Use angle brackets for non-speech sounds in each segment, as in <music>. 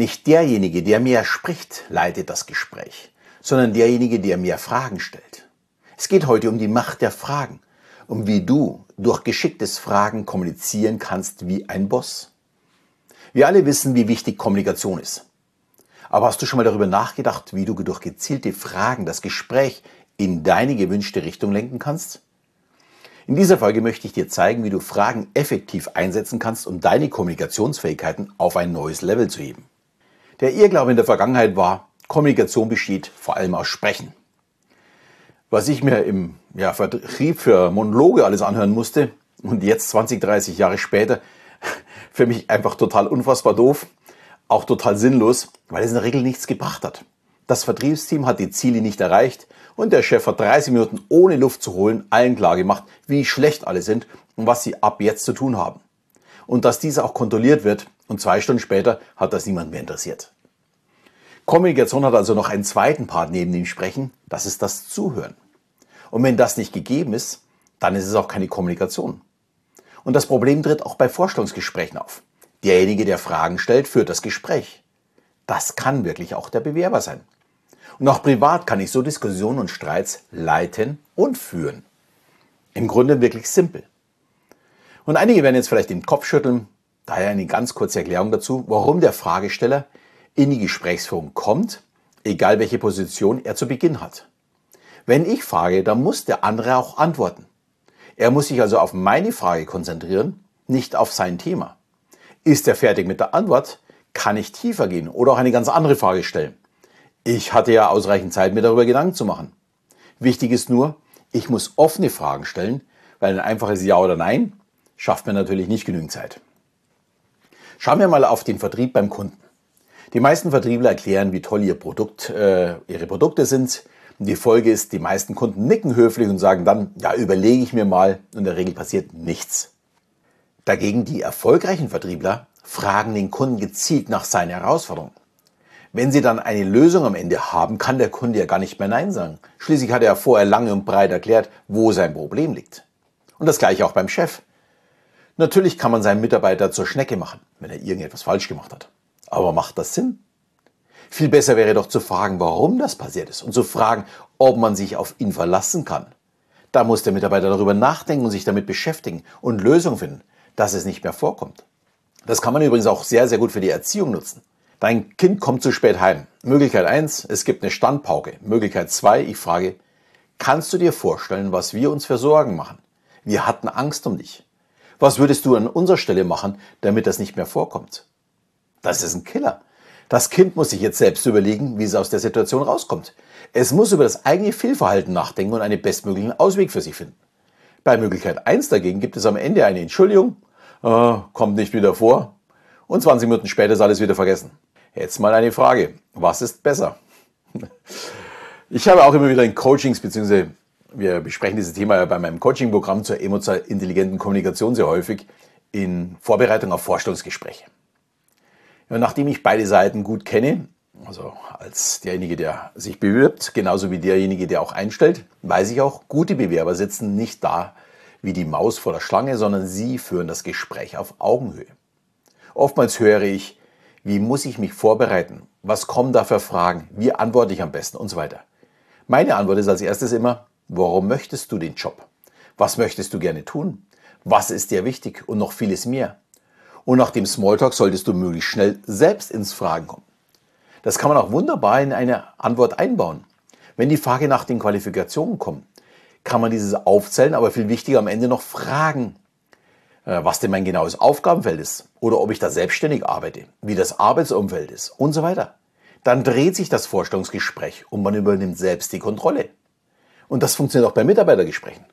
Nicht derjenige, der mehr spricht, leitet das Gespräch, sondern derjenige, der mehr Fragen stellt. Es geht heute um die Macht der Fragen, um wie du durch geschicktes Fragen kommunizieren kannst wie ein Boss. Wir alle wissen, wie wichtig Kommunikation ist. Aber hast du schon mal darüber nachgedacht, wie du durch gezielte Fragen das Gespräch in deine gewünschte Richtung lenken kannst? In dieser Folge möchte ich dir zeigen, wie du Fragen effektiv einsetzen kannst, um deine Kommunikationsfähigkeiten auf ein neues Level zu heben. Der Irrglaube in der Vergangenheit war, Kommunikation besteht vor allem aus Sprechen. Was ich mir im ja, Vertrieb für Monologe alles anhören musste und jetzt 20, 30 Jahre später, <laughs> für mich einfach total unfassbar doof, auch total sinnlos, weil es in der Regel nichts gebracht hat. Das Vertriebsteam hat die Ziele nicht erreicht und der Chef hat 30 Minuten ohne Luft zu holen allen klar gemacht, wie schlecht alle sind und was sie ab jetzt zu tun haben. Und dass dies auch kontrolliert wird und zwei Stunden später hat das niemand mehr interessiert. Kommunikation hat also noch einen zweiten Part neben dem Sprechen, das ist das Zuhören. Und wenn das nicht gegeben ist, dann ist es auch keine Kommunikation. Und das Problem tritt auch bei Vorstellungsgesprächen auf. Derjenige, der Fragen stellt, führt das Gespräch. Das kann wirklich auch der Bewerber sein. Und auch privat kann ich so Diskussionen und Streits leiten und führen. Im Grunde wirklich simpel. Und einige werden jetzt vielleicht den Kopf schütteln, daher eine ganz kurze Erklärung dazu, warum der Fragesteller in die Gesprächsführung kommt, egal welche Position er zu Beginn hat. Wenn ich frage, dann muss der andere auch antworten. Er muss sich also auf meine Frage konzentrieren, nicht auf sein Thema. Ist er fertig mit der Antwort, kann ich tiefer gehen oder auch eine ganz andere Frage stellen. Ich hatte ja ausreichend Zeit, mir darüber Gedanken zu machen. Wichtig ist nur, ich muss offene Fragen stellen, weil ein einfaches Ja oder Nein schafft mir natürlich nicht genügend Zeit. Schauen wir mal auf den Vertrieb beim Kunden. Die meisten Vertriebler erklären, wie toll ihr Produkt, äh, ihre Produkte sind. Die Folge ist, die meisten Kunden nicken höflich und sagen dann, ja, überlege ich mir mal. In der Regel passiert nichts. Dagegen die erfolgreichen Vertriebler fragen den Kunden gezielt nach seinen Herausforderungen. Wenn sie dann eine Lösung am Ende haben, kann der Kunde ja gar nicht mehr Nein sagen. Schließlich hat er vorher lange und breit erklärt, wo sein Problem liegt. Und das gleiche auch beim Chef. Natürlich kann man seinen Mitarbeiter zur Schnecke machen, wenn er irgendetwas falsch gemacht hat. Aber macht das Sinn? Viel besser wäre doch zu fragen, warum das passiert ist und zu fragen, ob man sich auf ihn verlassen kann. Da muss der Mitarbeiter darüber nachdenken und sich damit beschäftigen und Lösungen finden, dass es nicht mehr vorkommt. Das kann man übrigens auch sehr, sehr gut für die Erziehung nutzen. Dein Kind kommt zu spät heim. Möglichkeit eins: es gibt eine Standpauke. Möglichkeit zwei: ich frage, kannst du dir vorstellen, was wir uns für Sorgen machen? Wir hatten Angst um dich. Was würdest du an unserer Stelle machen, damit das nicht mehr vorkommt? Das ist ein Killer. Das Kind muss sich jetzt selbst überlegen, wie es aus der Situation rauskommt. Es muss über das eigene Fehlverhalten nachdenken und einen bestmöglichen Ausweg für sich finden. Bei Möglichkeit 1 dagegen gibt es am Ende eine Entschuldigung, äh, kommt nicht wieder vor und 20 Minuten später ist alles wieder vergessen. Jetzt mal eine Frage, was ist besser? <laughs> Ich habe auch immer wieder in Coachings, beziehungsweise wir besprechen dieses Thema ja bei meinem Coaching-Programm zur emotional intelligenten Kommunikation sehr häufig in Vorbereitung auf Vorstellungsgespräche. Ja, nachdem ich beide Seiten gut kenne, also als derjenige, der sich bewirbt, genauso wie derjenige, der auch einstellt, weiß ich auch, gute Bewerber sitzen nicht da wie die Maus vor der Schlange, sondern sie führen das Gespräch auf Augenhöhe. Oftmals höre ich, wie muss ich mich vorbereiten? Was kommen da für Fragen? Wie antworte ich am besten? Und so weiter. Meine Antwort ist als erstes immer, warum möchtest du den Job? Was möchtest du gerne tun? Was ist dir wichtig? Und noch vieles mehr. Und nach dem Smalltalk solltest du möglichst schnell selbst ins Fragen kommen. Das kann man auch wunderbar in eine Antwort einbauen. Wenn die Frage nach den Qualifikationen kommt, kann man dieses aufzählen, aber viel wichtiger am Ende noch fragen, äh, was denn mein genaues Aufgabenfeld ist oder ob ich da selbstständig arbeite, wie das Arbeitsumfeld ist und so weiter. Dann dreht sich das Vorstellungsgespräch und man übernimmt selbst die Kontrolle. Und das funktioniert auch bei Mitarbeitergesprächen.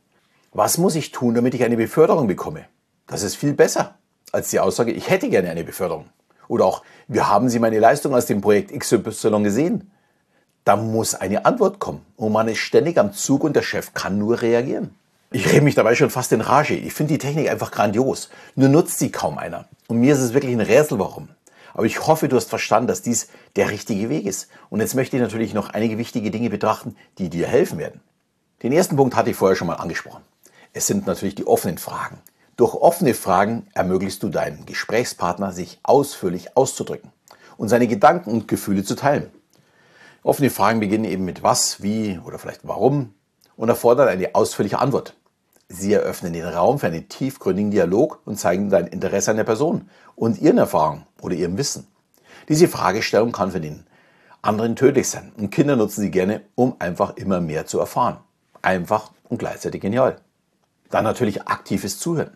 Was muss ich tun, damit ich eine Beförderung bekomme? Das ist viel besser als die Aussage, ich hätte gerne eine Beförderung. Oder auch, wir haben Sie meine Leistung aus dem Projekt XY gesehen. Da muss eine Antwort kommen. Und man ist ständig am Zug und der Chef kann nur reagieren. Ich rede mich dabei schon fast in Rage. Ich finde die Technik einfach grandios. Nur nutzt sie kaum einer. Und mir ist es wirklich ein Rätsel, warum. Aber ich hoffe, du hast verstanden, dass dies der richtige Weg ist. Und jetzt möchte ich natürlich noch einige wichtige Dinge betrachten, die dir helfen werden. Den ersten Punkt hatte ich vorher schon mal angesprochen. Es sind natürlich die offenen Fragen. Durch offene Fragen ermöglichst du deinem Gesprächspartner, sich ausführlich auszudrücken. und seine Gedanken und Gefühle zu teilen. Offene Fragen beginnen eben mit was, wie oder vielleicht warum und erfordern eine ausführliche Antwort. Sie eröffnen den Raum für einen tiefgründigen Dialog und zeigen dein Interesse an der Person und ihren Erfahrungen oder ihrem Wissen. Diese Fragestellung kann für den anderen tödlich sein und Kinder nutzen sie gerne, um einfach immer mehr zu erfahren. Einfach und gleichzeitig genial. Dann natürlich aktives Zuhören.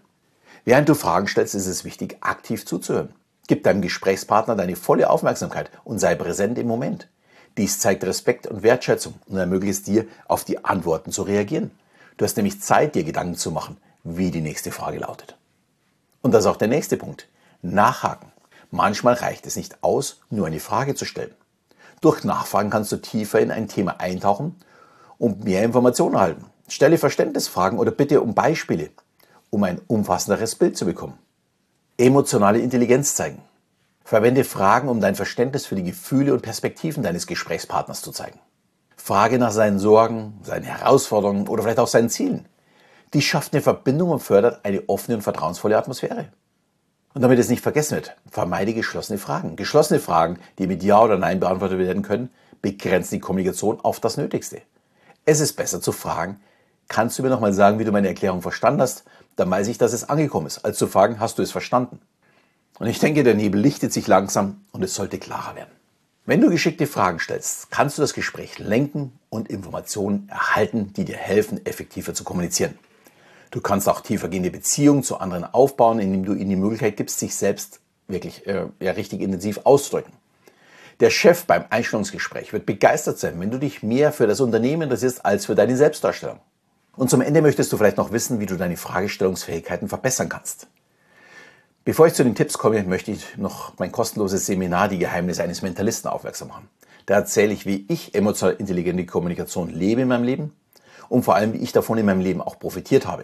Während du Fragen stellst, ist es wichtig, aktiv zuzuhören. Gib deinem Gesprächspartner deine volle Aufmerksamkeit und sei präsent im Moment. Dies zeigt Respekt und Wertschätzung und ermöglicht es dir, auf die Antworten zu reagieren. Du hast nämlich Zeit, dir Gedanken zu machen, wie die nächste Frage lautet. Und das ist auch der nächste Punkt. Nachhaken. Manchmal reicht es nicht aus, nur eine Frage zu stellen. Durch Nachfragen kannst du tiefer in ein Thema eintauchen und mehr Informationen erhalten. Stelle Verständnisfragen oder bitte um Beispiele, um ein umfassenderes Bild zu bekommen. Emotionale Intelligenz zeigen. Verwende Fragen, um dein Verständnis für die Gefühle und Perspektiven deines Gesprächspartners zu zeigen. Frage nach seinen Sorgen, seinen Herausforderungen oder vielleicht auch seinen Zielen. Die schafft eine Verbindung und fördert eine offene und vertrauensvolle Atmosphäre. Und damit es nicht vergessen wird, vermeide geschlossene Fragen. Geschlossene Fragen, die mit Ja oder Nein beantwortet werden können, begrenzen die Kommunikation auf das Nötigste. Es ist besser zu fragen, kannst du mir nochmal sagen, wie du meine Erklärung verstanden hast? Dann weiß ich, dass es angekommen ist, als zu fragen, hast du es verstanden? Und ich denke, der Nebel lichtet sich langsam und es sollte klarer werden. Wenn du geschickte Fragen stellst, kannst du das Gespräch lenken und Informationen erhalten, die dir helfen, effektiver zu kommunizieren. Du kannst auch tiefergehende Beziehungen zu anderen aufbauen, indem du ihnen die Möglichkeit gibst, sich selbst wirklich äh, ja, richtig intensiv auszudrücken. Der Chef beim Einstellungsgespräch wird begeistert sein, wenn du dich mehr für das Unternehmen interessierst als für deine Selbstdarstellung. Und zum Ende möchtest du vielleicht noch wissen, wie du deine Fragestellungsfähigkeiten verbessern kannst. Bevor ich zu den Tipps komme, möchte ich noch mein kostenloses Seminar Die Geheimnisse eines Mentalisten aufmerksam machen. Da erzähle ich, wie ich emotional intelligente Kommunikation lebe in meinem Leben und vor allem, wie ich davon in meinem Leben auch profitiert habe.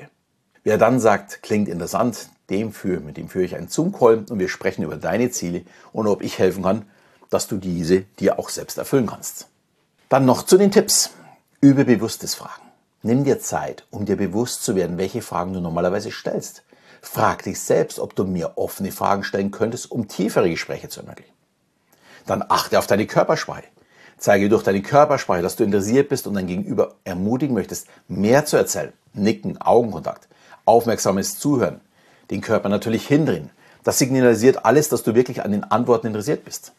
Wer dann sagt, klingt interessant, dem für, mit dem führe ich einen Zoom-Call und wir sprechen über deine Ziele und ob ich helfen kann, dass du diese dir auch selbst erfüllen kannst. Dann noch zu den Tipps. Übe bewusstes Fragen. Nimm dir Zeit, um dir bewusst zu werden, welche Fragen du normalerweise stellst. Frag dich selbst, ob du mir offene Fragen stellen könntest, um tiefere Gespräche zu ermöglichen. Dann achte auf deine Körpersprache. Zeige durch deine Körpersprache, dass du interessiert bist und dein Gegenüber ermutigen möchtest, mehr zu erzählen. Nicken, Augenkontakt, aufmerksames Zuhören, den Körper natürlich hindrehen. Das signalisiert alles, dass du wirklich an den Antworten interessiert bist.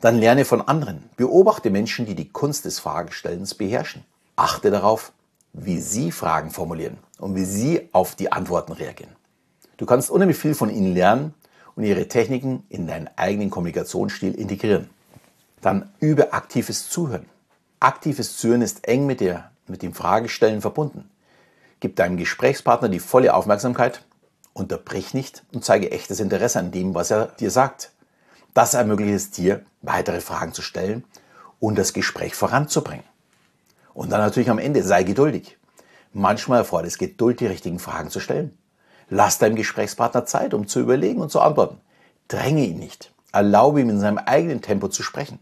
Dann lerne von anderen. Beobachte Menschen, die die Kunst des Fragestellens beherrschen. Achte darauf, wie sie Fragen formulieren und wie sie auf die Antworten reagieren. Du kannst unheimlich viel von ihnen lernen und ihre Techniken in deinen eigenen Kommunikationsstil integrieren. Dann übe aktives Zuhören. Aktives Zuhören ist eng mit, der, mit dem Fragestellen verbunden. Gib deinem Gesprächspartner die volle Aufmerksamkeit, unterbrich nicht und zeige echtes Interesse an dem, was er dir sagt. Das ermöglicht es dir, weitere Fragen zu stellen und das Gespräch voranzubringen. Und dann natürlich am Ende, sei geduldig. Manchmal erfordert es Geduld, die richtigen Fragen zu stellen. Lass deinem Gesprächspartner Zeit, um zu überlegen und zu antworten. Dränge ihn nicht. Erlaube ihm in seinem eigenen Tempo zu sprechen.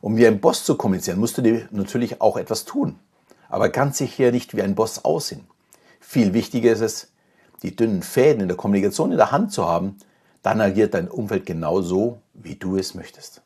Um wie ein Boss zu kommunizieren, musst du dir natürlich auch etwas tun. Aber ganz sicher nicht wie ein Boss aussehen. Viel wichtiger ist es, die dünnen Fäden in der Kommunikation in der Hand zu haben. Dann agiert dein Umfeld genau so, wie du es möchtest.